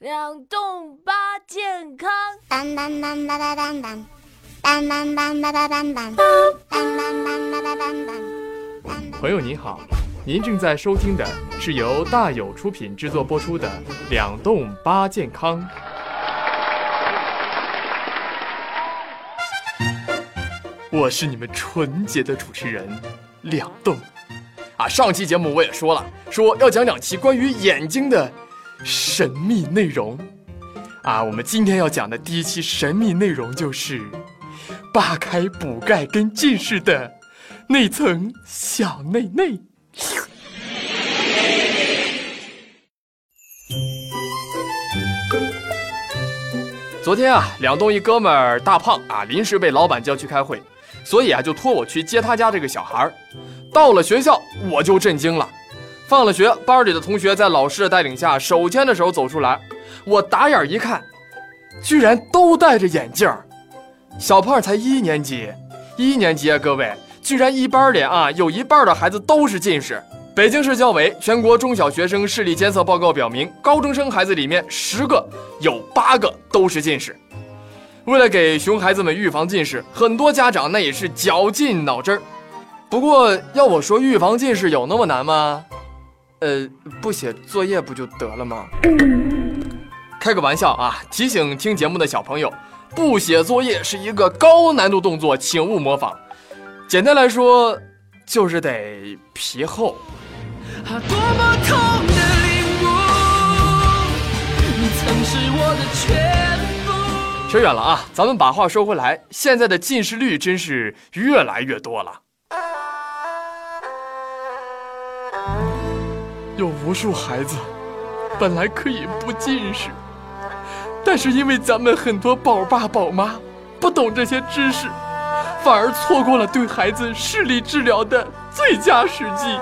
两栋八健康。当当当当当当当，当当当当当当当，当当当。朋友您好，您正在收听的是由大有出品制作播出的《两栋八健康》。我是你们纯洁的主持人两栋。啊，上期节目我也说了，说要讲两期关于眼睛的神秘内容。啊，我们今天要讲的第一期神秘内容就是扒开补钙跟近视的那层小内内。昨天啊，两栋一哥们儿大胖啊，临时被老板叫去开会。所以啊，就托我去接他家这个小孩儿。到了学校，我就震惊了。放了学，班里的同学在老师的带领下手牵着手走出来。我打眼一看，居然都戴着眼镜儿。小胖才一年级，一年级啊，各位，居然一班里啊有一半的孩子都是近视。北京市教委全国中小学生视力监测报告表明，高中生孩子里面十个有八个都是近视。为了给熊孩子们预防近视，很多家长那也是绞尽脑汁儿。不过要我说，预防近视有那么难吗？呃，不写作业不就得了吗？开个玩笑啊！提醒听节目的小朋友，不写作业是一个高难度动作，请勿模仿。简单来说，就是得皮厚。啊多么痛的领悟，你曾是我的全部扯远了啊，咱们把话说回来，现在的近视率真是越来越多了。有无数孩子本来可以不近视，但是因为咱们很多宝爸宝妈不懂这些知识，反而错过了对孩子视力治疗的最佳时机。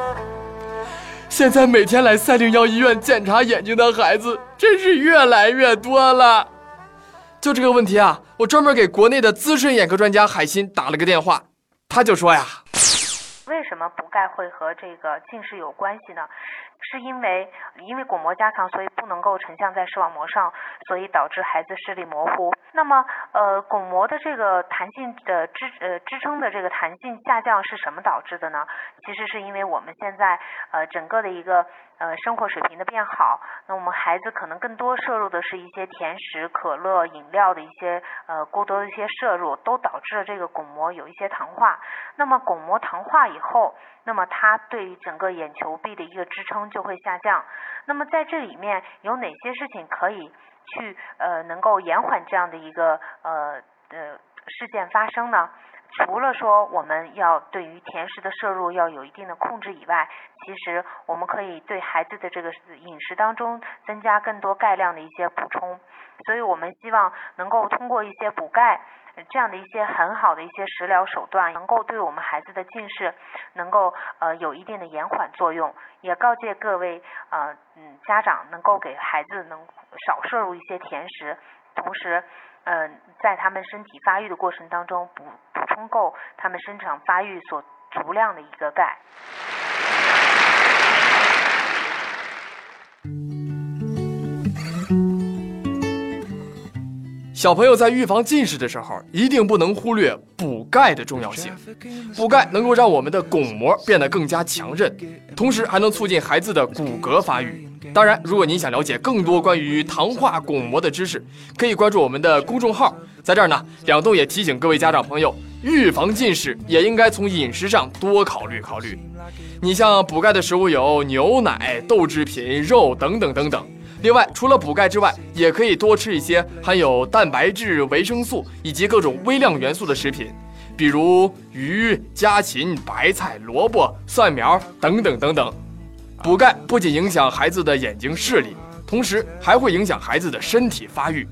现在每天来三零幺医院检查眼睛的孩子真是越来越多了。就这个问题啊，我专门给国内的资深眼科专家海鑫打了个电话，他就说呀，为什么不钙会和这个近视有关系呢？是因为因为巩膜加强，所以不能够成像在视网膜上，所以导致孩子视力模糊。那么，呃，巩膜的这个弹性的支呃支撑的这个弹性下降是什么导致的呢？其实是因为我们现在呃整个的一个呃生活水平的变好，那我们孩子可能更多摄入的是一些甜食、可乐、饮料的一些呃过多的一些摄入，都导致了这个巩膜有一些糖化。那么巩膜糖化以后，那么它对于整个眼球壁的一个支撑就会下降。那么在这里面有哪些事情可以去呃能够延缓这样的一个呃呃事件发生呢？除了说我们要对于甜食的摄入要有一定的控制以外，其实我们可以对孩子的这个饮食当中增加更多钙量的一些补充。所以我们希望能够通过一些补钙。这样的一些很好的一些食疗手段，能够对我们孩子的近视能够呃有一定的延缓作用。也告诫各位呃嗯家长，能够给孩子能少摄入一些甜食，同时嗯在他们身体发育的过程当中补补充够他们生长发育所足量的一个钙。小朋友在预防近视的时候，一定不能忽略补钙的重要性。补钙能够让我们的巩膜变得更加强韧，同时还能促进孩子的骨骼发育。当然，如果您想了解更多关于糖化巩膜的知识，可以关注我们的公众号。在这儿呢，两栋也提醒各位家长朋友，预防近视也应该从饮食上多考虑考虑。你像补钙的食物有牛奶、豆制品、肉等等等等。另外，除了补钙之外，也可以多吃一些含有蛋白质、维生素以及各种微量元素的食品，比如鱼、家禽、白菜、萝卜、蒜苗等等等等。补钙不仅影响孩子的眼睛视力，同时还会影响孩子的身体发育。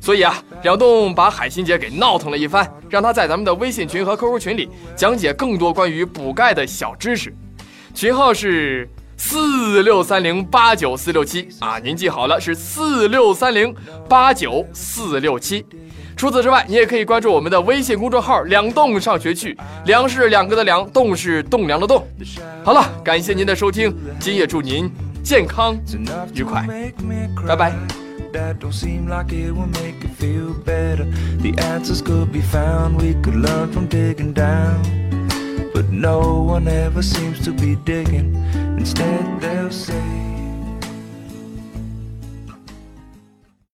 所以啊，两栋把海心姐给闹腾了一番，让她在咱们的微信群和 QQ 群里讲解更多关于补钙的小知识。群号是。四六三零八九四六七啊，您记好了，是四六三零八九四六七。除此之外，你也可以关注我们的微信公众号“两栋上学去”，梁是两个的梁，栋是栋梁的栋。好了，感谢您的收听，今夜祝您健康愉快，拜拜。That don't seem like it will make you feel better. The answers could be found, we could learn from digging down. But no one ever seems to be digging. Instead, they'll say.